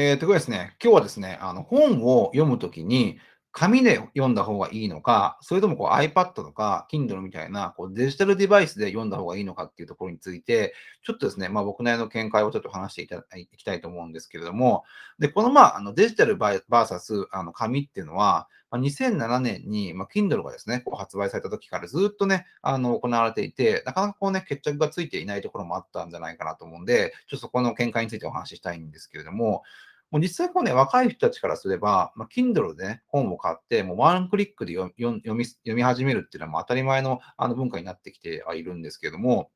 えー、というですね、今日はですね、あの本を読むときに、紙で読んだ方がいいのか、それともこう iPad とか Kindle みたいなこうデジタルデバイスで読んだ方がいいのかっていうところについて、ちょっとですね、まあ、僕なりの見解をちょっと話していただきたいと思うんですけれども、で、このまあ、あのデジタル VS あの紙っていうのは、まあ、2007年に、まあ、Kindle がですね、こう発売された時からずっとね、あの行われていて、なかなかこうね、決着がついていないところもあったんじゃないかなと思うんで、ちょっとそこの見解についてお話ししたいんですけれども、もう実際こうね、若い人たちからすれば、まあ、Kindle でね、本を買って、もうワンクリックで読み読み始めるっていうのはもう当たり前のあの文化になってきてはいるんですけれども、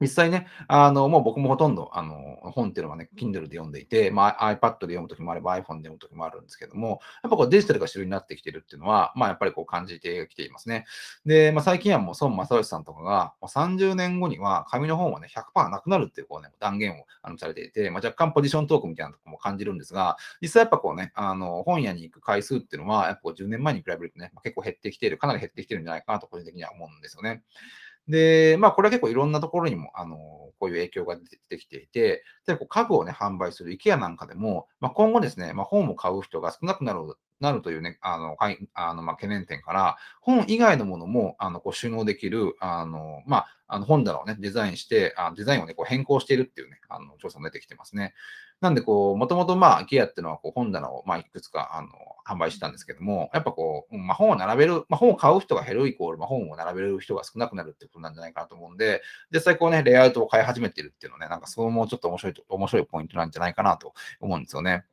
実際ね、あの、もう僕もほとんど、あの、本っていうのはね、Kindle で読んでいて、まあ、iPad で読むときもあれば iPhone で読むときもあるんですけども、やっぱこうデジタルが主流になってきてるっていうのは、まあ、やっぱりこう感じてきていますね。で、まあ、最近はもう孫正義さんとかが、30年後には紙の本はね、100%なくなるっていうこうね、断言をあのされていて、まあ、若干ポジショントークみたいなとこも感じるんですが、実際やっぱこうね、あの、本屋に行く回数っていうのは、やっぱこう10年前に比べるとね、結構減ってきている、かなり減ってきてるんじゃないかなと個人的には思うんですよね。で、まあ、これは結構いろんなところにも、あの、こういう影響が出てきていて、例えば家具をね、販売する IKEA なんかでも、まあ、今後ですね、まあ、本を買う人が少なくなるなるというね、あの、はい、あの、まあ、懸念点から、本以外のものも、あの、こう収納できる、あの、まあ、あの本棚をね、デザインして、あデザインをね、こう変更しているっていうね、あの、調査も出てきてますね。なんで、こう、もともとまあ、IKEA っていうのは、こう、本棚を、まあ、いくつか、あの、販売してたんですけども、やっぱこう、まあ、本を並べる、まあ、本を買う人が減るイコール、まあ、本を並べる人が少なくなるってことなんじゃないかなと思うんで、実際こうね、レイアウトを変え始めてるっていうのね、なんかそれもちょっと面白い、面白いポイントなんじゃないかなと思うんですよね。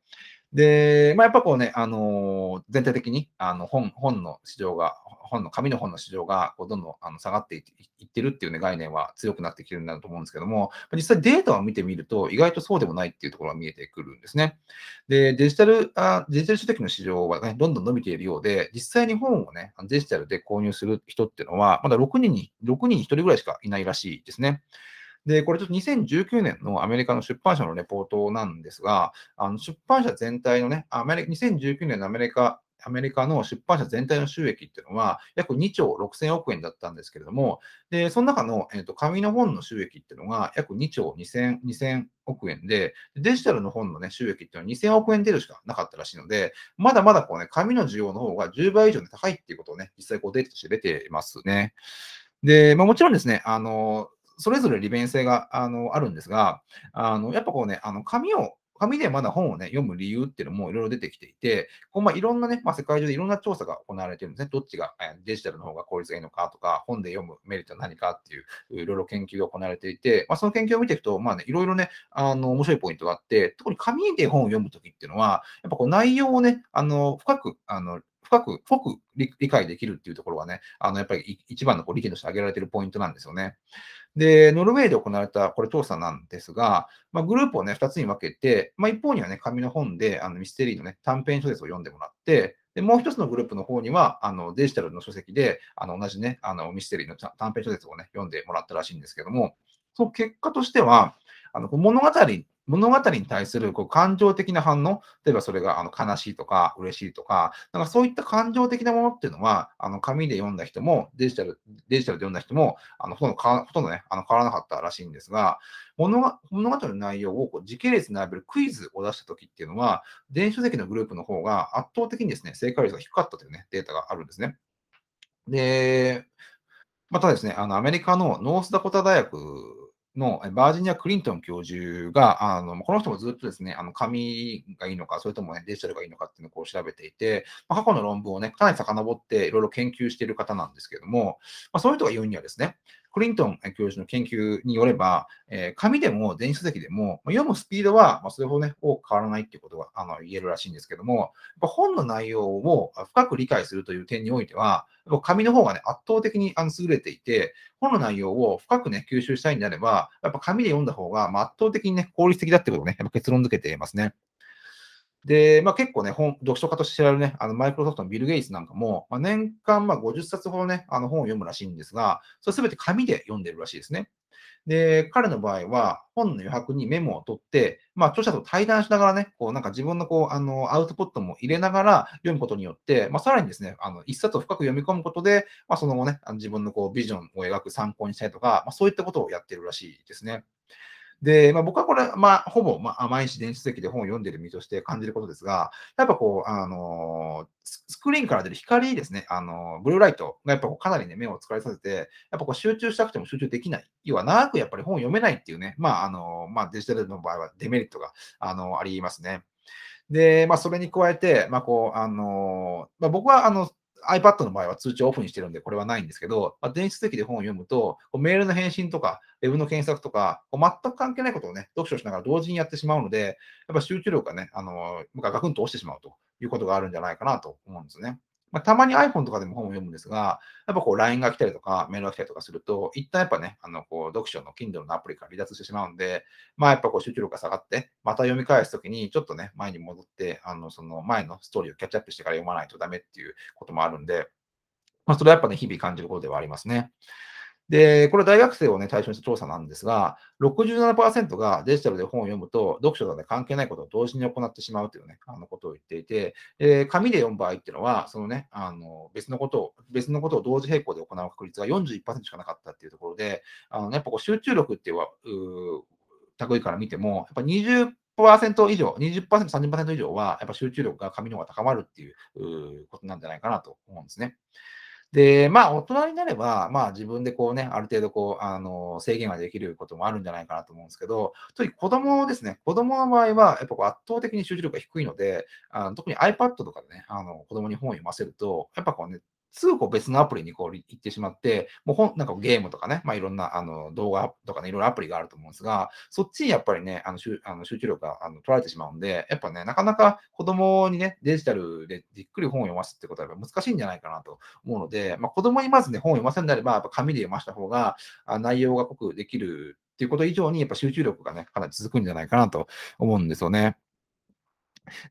で、まあ、やっぱこうね、あのー、全体的にあの本本の市場が、本の、紙の本の市場がこうどんどんあの下がっていってるっていう、ね、概念は強くなってきてるんだと思うんですけども、実際データを見てみると、意外とそうでもないっていうところが見えてくるんですね。で、デジタル、あデジタル書籍の市場はね、どんどん伸びているようで、実際に本をね、デジタルで購入する人っていうのは、まだ6人に、6人に1人ぐらいしかいないらしいですね。で、これちょっと2019年のアメリカの出版社のレポートなんですが、あの出版社全体のね、アメリ2019年のアメリカアメリカの出版社全体の収益っていうのは約2兆6000億円だったんですけれども、でその中の、えーと、紙の本の収益っていうのが約2兆2000 2000億円で、デジタルの本の、ね、収益っていうのは2000億円出るしかなかったらしいので、まだまだこう、ね、紙の需要の方が10倍以上に高いっていうことをね、実際こうデータとして出ていますね。で、まあ、もちろんですね、あのそれぞれ利便性があのあるんですが、あのやっぱこうね、あの紙を紙でまだ本をね、読む理由っていうのもいろいろ出てきていて、こうまあいろんなね、まあ、世界中でいろんな調査が行われてるんですね。どっちがデジタルの方が効率がいいのかとか、本で読むメリットは何かっていう、いろいろ研究が行われていて、まあ、その研究を見ていくと、まあね、いろいろね、あの、面白いポイントがあって、特に紙で本を読むときっていうのは、やっぱこう内容をね、あの、深く、あの、深く、深く理解できるっていうところがね、あの、やっぱり一番のこう利点として挙げられているポイントなんですよね。で、ノルウェーで行われたこれ調査なんですが、まあ、グループをね、2つに分けて、まあ、一方にはね、紙の本であのミステリーのね、短編小説を読んでもらって、でもう一つのグループの方には、あのデジタルの書籍で、あの同じね、あのミステリーの短編小説をね、読んでもらったらしいんですけども、その結果としては、あの物語物語に対するこう感情的な反応、例えばそれがあの悲しいとか嬉しいとか、なんかそういった感情的なものっていうのは、あの紙で読んだ人もデジタルデジタルで読んだ人もあのほとんどほとんどね、あの変わらなかったらしいんですが、物物語の内容をこう時系列に並べるクイズを出したときっていうのは、電子書籍のグループの方が圧倒的にですね、正解率が低かったというね、データがあるんですね。で、またですね、あのアメリカのノースダコタ大学のバージニア・クリントン教授が、あのこの人もずっとですね、あの紙がいいのか、それとも、ね、デジタルがいいのかっていうのを調べていて、まあ、過去の論文をね、かなり遡っていろいろ研究している方なんですけれども、まあ、そういう人が言うにはですね、クリントン教授の研究によれば、え、紙でも電子書籍でも、ま、読むスピードは、ま、それほどね、多く変わらないっていうことがあの言えるらしいんですけども、やっぱ本の内容を深く理解するという点においては、紙の方がね、圧倒的にあの優れていて、本の内容を深くね、吸収したいんであれば、やっぱ紙で読んだ方が、ま、圧倒的にね、効率的だってことをね、やっぱ結論付けていますね。で、まあ、結構ね、本、読書家として知られるね、あのマイクロソフトのビル・ゲイツなんかも、まあ、年間ま50冊ほどね、あの本を読むらしいんですが、それすべて紙で読んでるらしいですね。で、彼の場合は、本の余白にメモを取って、まあ、著者と対談しながらね、こう、なんか自分のこう、あの、アウトプットも入れながら読むことによって、まあ、さらにですね、あの、一冊を深く読み込むことで、まあ、その後ね、あの自分のこう、ビジョンを描く参考にしたりとか、まあ、そういったことをやってるらしいですね。で、まあ、僕はこれ、まあ、ほぼ、まあ、毎日電子書籍で本を読んでる身として感じることですが、やっぱこう、あのスクリーンから出る光ですね、あのブルーライトがやっぱこうかなりね、目を疲れさせて、やっぱこう集中したくても集中できない。要は長くやっぱり本を読めないっていうね、まあ、あのまあ、デジタルの場合はデメリットがあのありますね。で、まあ、それに加えて、まあ、こう、あのまあ、僕は、あの、iPad の場合は通知をオフにしてるんで、これはないんですけど、まあ、電子書籍で本を読むと、こうメールの返信とか、ウェブの検索とか、こう全く関係ないことをね、読書しながら同時にやってしまうので、やっぱ集中力がね、あの、ガクンと落ちてしまうということがあるんじゃないかなと思うんですね。まあ、たまに iPhone とかでも本を読むんですが、やっぱこう LINE が来たりとか、メールが来たりとかすると、一旦やっぱね、あのこう読書の Kindle のアプリから離脱してしまうんで、まあやっぱこう集中力が下がって、また読み返すときにちょっとね、前に戻って、あのその前のストーリーをキャッチアップしてから読まないとダメっていうこともあるんで、まあそれはやっぱね、日々感じることではありますね。で、これ大学生をね、対象にした調査なんですが、67%がデジタルで本を読むと、読書と、ね、関係ないことを同時に行ってしまうというね、あのことを言っていて、えー、紙で読む場合っていうのは、そのね、あの別のことを、別のことを同時並行で行う確率が41%しかなかったっていうところで、あの、ね、やっぱこう集中力っていうは類から見ても、やっぱ20%以上、20%、30%以上は、やっぱ集中力が紙の方が高まるっていうことなんじゃないかなと思うんですね。で、まあ、大人になれば、まあ、自分でこうね、ある程度こう、あの、制限ができることもあるんじゃないかなと思うんですけど、特に子供ですね、子供の場合は、やっぱこう圧倒的に集中力が低いので、あの特に iPad とかでね、あの、子供に本を読ませると、やっぱこうね、すぐこう別のアプリにこう行ってしまって、もう本、なんかゲームとかね、まあいろんなあの動画とかね、いろいろアプリがあると思うんですが、そっちにやっぱりね、あの集あの集中力があの取られてしまうんで、やっぱね、なかなか子供にね、デジタルでじっくり本を読ますってことはやっぱ難しいんじゃないかなと思うので、まあ子供にまずね、本を読ませるんであれば、やっぱ紙で読ました方が、あ内容が濃くできるっていうこと以上に、やっぱ集中力がね、かなり続くんじゃないかなと思うんですよね。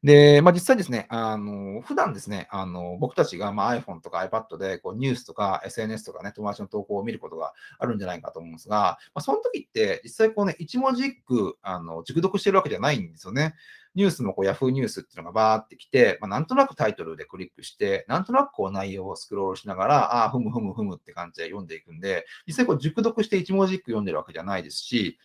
で、まあ、実際ですね、あの、普段ですね、あの、僕たちが、まあ、iPhone とか iPad で、こう、ニュースとか SNS とかね、友達の投稿を見ることがあるんじゃないかと思うんですが、まあ、その時って、実際こうね、一文字一句、あの、熟読してるわけじゃないんですよね。ニュースもこう Yahoo ニュースっていうのがバーってきて、まあ、なんとなくタイトルでクリックして、なんとなくこう内容をスクロールしながら、ああ、ふむふむふむって感じで読んでいくんで、実際こう熟読して一文字一句読んでるわけじゃないですし、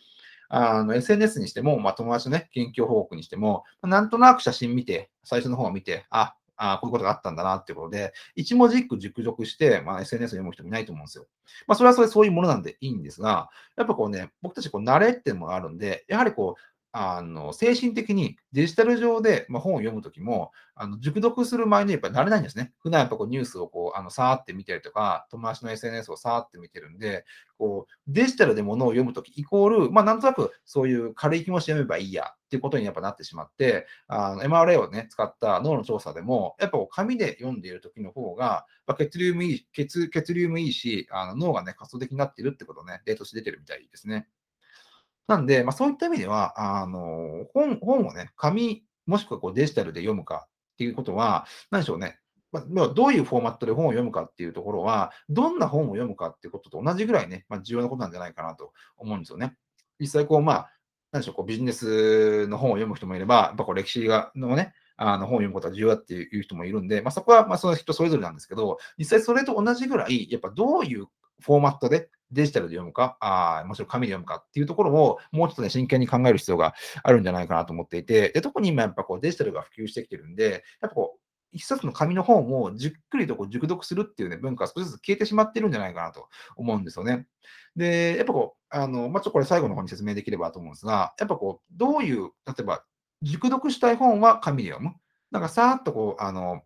あの SNS にしても、まあ、友達のね、近況報告にしても、なんとなく写真見て、最初の方を見て、あ、あこういうことがあったんだなっていうことで、一文字一句熟読して、まあ、SNS を読む人もいないと思うんですよ。まあ、それはそれそういうものなんでいいんですが、やっぱこうね、僕たちこう慣れっていうのがあるんで、やはりこう、あの精神的にデジタル上で、まあ、本を読むときも、あの熟読する前にやっぱり慣れないんですね。普段やっぱこうニュースをこうあのさーって見てるとか、友達の SNS をさーって見てるんで、こうデジタルで物を読むときイコール、まあ、なんとなくそういう軽い気持ちで読めばいいやっていうことにやっぱなってしまって、あの MRA をね、使った脳の調査でも、やっぱこう紙で読んでいるときの方が、まあ、血流もいい血、血流もいいし、あの脳がね、活動的になっているってことね、デートして出てるみたいですね。なんで、まあ、そういった意味では、あの本本をね、紙、もしくはこうデジタルで読むかっていうことは、何でしょうね、まあ、どういうフォーマットで本を読むかっていうところは、どんな本を読むかっていうことと同じぐらいね、まあ、重要なことなんじゃないかなと思うんですよね。実際、こう、まあ、何でしょう、こうビジネスの本を読む人もいれば、やっぱこう歴史がのね、あの本を読むことが重要だっていう人もいるんで、まあ、そこはまあその人それぞれなんですけど、実際それと同じぐらい、やっぱどういうフォーマットでデジタルで読むか、あもちろん紙で読むかっていうところをもうちょっとね、真剣に考える必要があるんじゃないかなと思っていて、で特に今やっぱこうデジタルが普及してきてるんで、やっぱこう、一冊の紙の本をじっくりとこう熟読するっていうね、文化が少しずつ消えてしまってるんじゃないかなと思うんですよね。で、やっぱこう、あの、まあ、ちょっとこれ最後の方に説明できればと思うんですが、やっぱこう、どういう、例えば、熟読したい本は紙で読む？なんかさーっとこう、あの、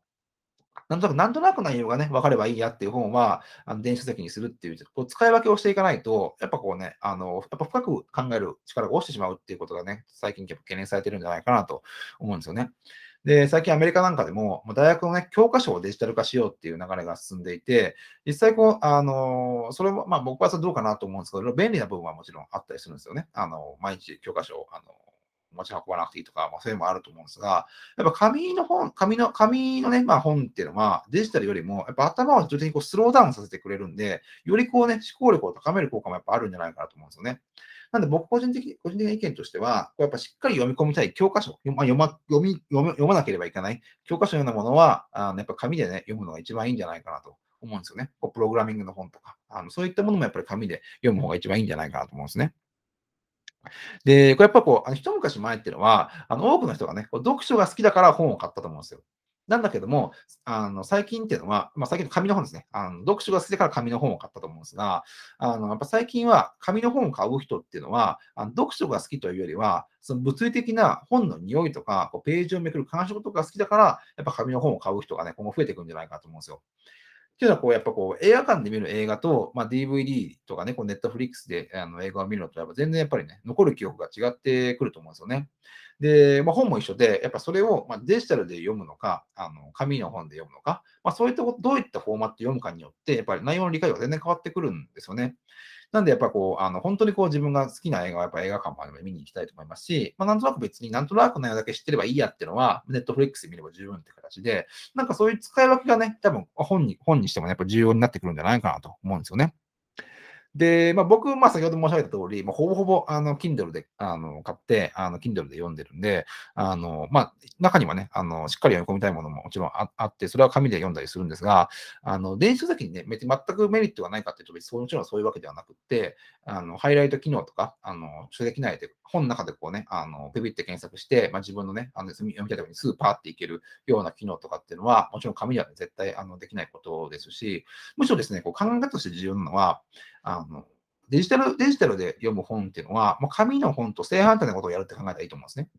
なんとなく、なんとなく内容がね、分かればいいやっていう本は、あの電子書籍にするっていう、こう使い分けをしていかないと、やっぱこうね、あの、やっぱ深く考える力が落ちてしまうっていうことがね、最近結構懸念されてるんじゃないかなと思うんですよね。で、最近アメリカなんかでも、大学のね、教科書をデジタル化しようっていう流れが進んでいて、実際こう、あの、それも、まあ僕はそれどうかなと思うんですけど、便利な部分はもちろんあったりするんですよね。あの、毎日教科書を、あの、持ち運ばなくていいとか、まあ、そういうのもあると思うんですが、やっぱ紙の本、紙の、紙のね、まあ本っていうのはデジタルよりも、やっぱ頭を徐々にこうスローダウンさせてくれるんで、よりこうね、思考力を高める効果もやっぱあるんじゃないかなと思うんですよね。なんで僕個人的、個人的な意見としては、やっぱしっかり読み込みたい教科書、ま、読ま読み読読まなければいけない教科書のようなものは、あのやっぱ紙でね、読むのが一番いいんじゃないかなと思うんですよね。こうプログラミングの本とかあの、そういったものもやっぱり紙で読む方が一番いいんじゃないかなと思うんですね。で、これやっぱこう、あの一昔前っていうのは、あの多くの人がね、読書が好きだから本を買ったと思うんですよ。なんだけども、あの最近っていうのは、まあ、最近の紙の本ですねあの。読書が好きだから紙の本を買ったと思うんですが、あのやっぱ最近は紙の本を買う人っていうのは、あの読書が好きというよりは、その物理的な本の匂いとか、こうページをめくる感触とか好きだから、やっぱ紙の本を買う人がね、今後増えていくんじゃないかと思うんですよ。っていうのは、こう、やっぱこう、映画館で見る映画と、まあ、DVD とかね、こう、ネットフリックスであの映画を見るのと、やっぱ全然やっぱりね、残る記憶が違ってくると思うんですよね。で、まあ、本も一緒で、やっぱそれを、まあ、デジタルで読むのか、あの紙の本で読むのか、まあ、そういったこと、どういったフォーマットで読むかによって、やっぱり内容の理解が全然変わってくるんですよね。なんで、やっぱこう、あの本当にこう自分が好きな映画はやっぱ映画館もあれば見に行きたいと思いますし、まあ、なんとなく別になんとなく内容だけ知ってればいいやっていうのは、ネットフリックスで見れば十分って形で、なんかそういう使い分けがね、多分本に本にしても、ね、やっぱ重要になってくるんじゃないかなと思うんですよね。で、まあ、僕、まあ、先ほど申し上げた通り、まあ、ほぼほぼ、あの、Kindle で、あの、買って、あの、Kindle で読んでるんで、あの、まあ、中にはね、あの、しっかり読み込みたいものももちろんあって、それは紙で読んだりするんですが、あの、電子書籍にね、全くメリットがないかっていうと、別にもちろんそういうわけではなくて、あの、ハイライト機能とか、あの、書籍内で、本の中でこうね、あの、ペピって検索して、まあ、自分のね、あの、読みたいとこにすぐパーっていけるような機能とかっていうのは、もちろん紙では、ね、絶対、あの、できないことですし、むしろですね、こう考え方として重要なのは、あの、デジタル、デジタルで読む本っていうのは、もう紙の本と正反対なことをやるって考えたらいいと思うんですね。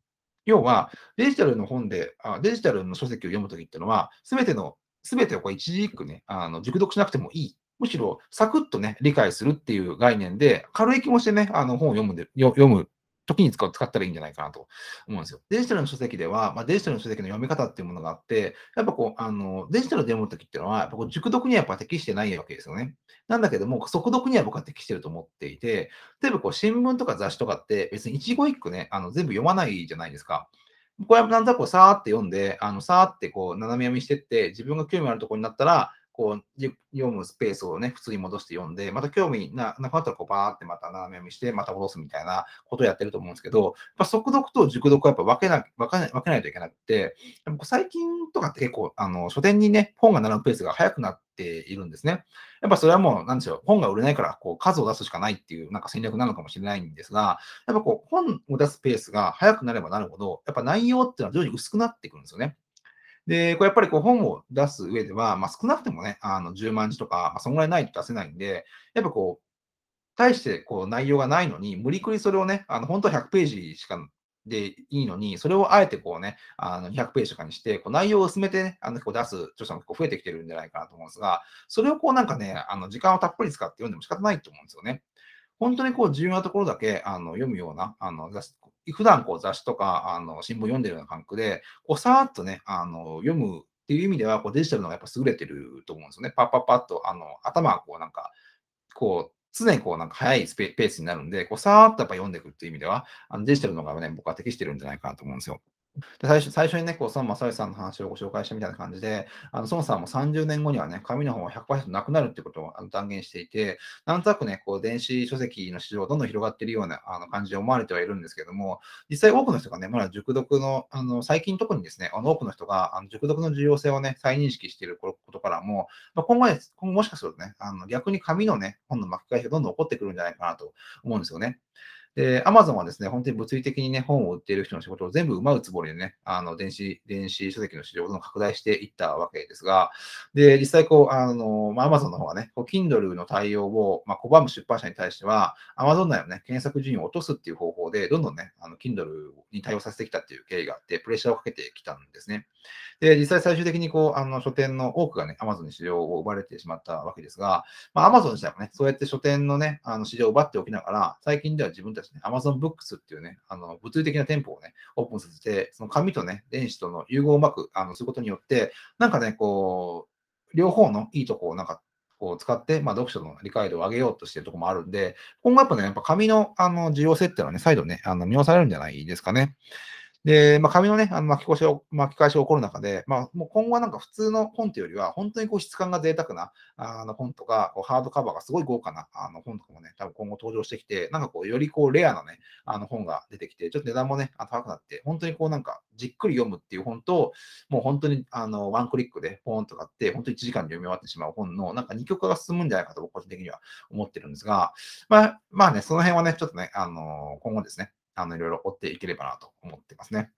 要は、デジタルの本で、あデジタルの書籍を読むときっていうのは、すべての、すべてをこう一字一句ね、あの熟読しなくてもいい。むしろ、サクッとね、理解するっていう概念で、軽い気持ちでね、あの本を読むで読む時に使う使ったらいいんじゃないかなと思うんですよ。デジタルの書籍では、まあ、デジタルの書籍の読み方っていうものがあって、やっぱこう、あのデジタルで読むときっていうのは、やっぱこう熟読にはやっぱ適してないわけですよね。なんだけども、速読には僕は適してると思っていて、例えばこう新聞とか雑誌とかって別に一語一句ね、あの全部読まないじゃないですか。これはなんとなくさーって読んで、あのさーってこう斜め読みしてって、自分が興味あるところになったら、こう、読むスペースをね、普通に戻して読んで、また興味ななくなったら、こう、バーってまた斜め読みして、また戻すみたいなことをやってると思うんですけど、やっぱ速読と熟読はやっぱ分けな分けない分けないといけなくて、最近とかって結構、あの書店にね、本が並ぶペースが速くなっているんですね。やっぱそれはもう、なんでしょう、本が売れないから、こう、数を出すしかないっていう、なんか戦略なのかもしれないんですが、やっぱこう、本を出すペースが速くなればなるほど、やっぱ内容っていうのは徐々に薄くなっていくんですよね。で、これやっぱりこう本を出す上では、まあ、少なくてもね、あの10万字とか、まあ、そのぐらいないと出せないんで、やっぱこう、対してこう内容がないのに、無理くりそれをね、あの本当は100ページしかでいいのに、それをあえてこうね、あの200ページとかにして、こう内容を薄めてね、あのこう出す著者も結構増えてきてるんじゃないかなと思うんですが、それをこうなんかね、あの時間をたっぷり使って読んでも仕方ないと思うんですよね。本当にこう重要なところだけあの読むような、あの普段こう雑誌とかあの新聞読んでるような感覚で、こうさーっとね、あの読むっていう意味では、こうデジタルのがやっぱ優れてると思うんですよね。パッパッパッと、あの頭がこうなんか、こう、常にこうなんか速いスペースになるんで、こうさーっとやっぱ読んでいくっていう意味では、あのデジタルの方がね、僕は適してるんじゃないかなと思うんですよ。で最初最初にね、こう孫正義さんの話をご紹介したみたいな感じで、あの孫さんも30年後にはね、紙の本は100%なくなるってことを断言していて、なんとなくね、こう電子書籍の市場がどんどん広がっているようなあの感じで思われてはいるんですけども、実際多くの人がね、まだ熟読の、あの最近特にですね、あの多くの人があの熟読の重要性をね、再認識していることからも、まあ、今後今後もしかするとね、あの逆に紙のね、本の巻き返しがどんどん起こってくるんじゃないかなと思うんですよね。で、アマゾンはですね、本当に物理的にね、本を売っている人の仕事を全部奪うつもりでね、あの、電子、電子書籍の市場をどんどん拡大していったわけですが、で、実際こう、あの、ま、アマゾンの方はね、こう Kindle の対応を、まあ、拒む出版社に対しては、アマゾン内のね、検索順位を落とすっていう方法で、どんどんね、あの、Kindle に対応させてきたっていう経緯があって、プレッシャーをかけてきたんですね。で、実際最終的にこう、あの、書店の多くがね、Amazon に市場を奪われてしまったわけですが、まあ、Amazon 自体もね、そうやって書店のね、あの、市場を奪っておきながら、最近では自分たちね、Amazon Books っていうね、あの、物理的な店舗をね、オープンさせて、その紙とね、電子との融合をうまく、あの、することによって、なんかね、こう、両方のいいとこをなんかこう使って、まあ、読書の理解度を上げようとしてるところもあるんで、今後やっぱね、やっぱ紙のあの需要性っていうのはね、再度ね、あの見直されるんじゃないですかね。で、まあ、紙のね、あの巻き越しを巻き返しが起こる中で、まあ、もう今後はなんか普通の本というよりは、本当にこう質感が贅沢なあの本とか、こうハードカバーがすごい豪華なあの本とかもね、多分今後登場してきて、なんかこう、よりこうレアなね、あの本が出てきて、ちょっと値段もね、高くなって、本当にこうなんかじっくり読むっていう本と、もう本当にあのワンクリックでポーンと買って、本当に1時間で読み終わってしまう本の、なんか二極化が進むんじゃないかと僕個人的には思ってるんですが、まあ、まあね、その辺はね、ちょっとね、あの今後ですね、あの、いろいろ追っていければなと思ってますね。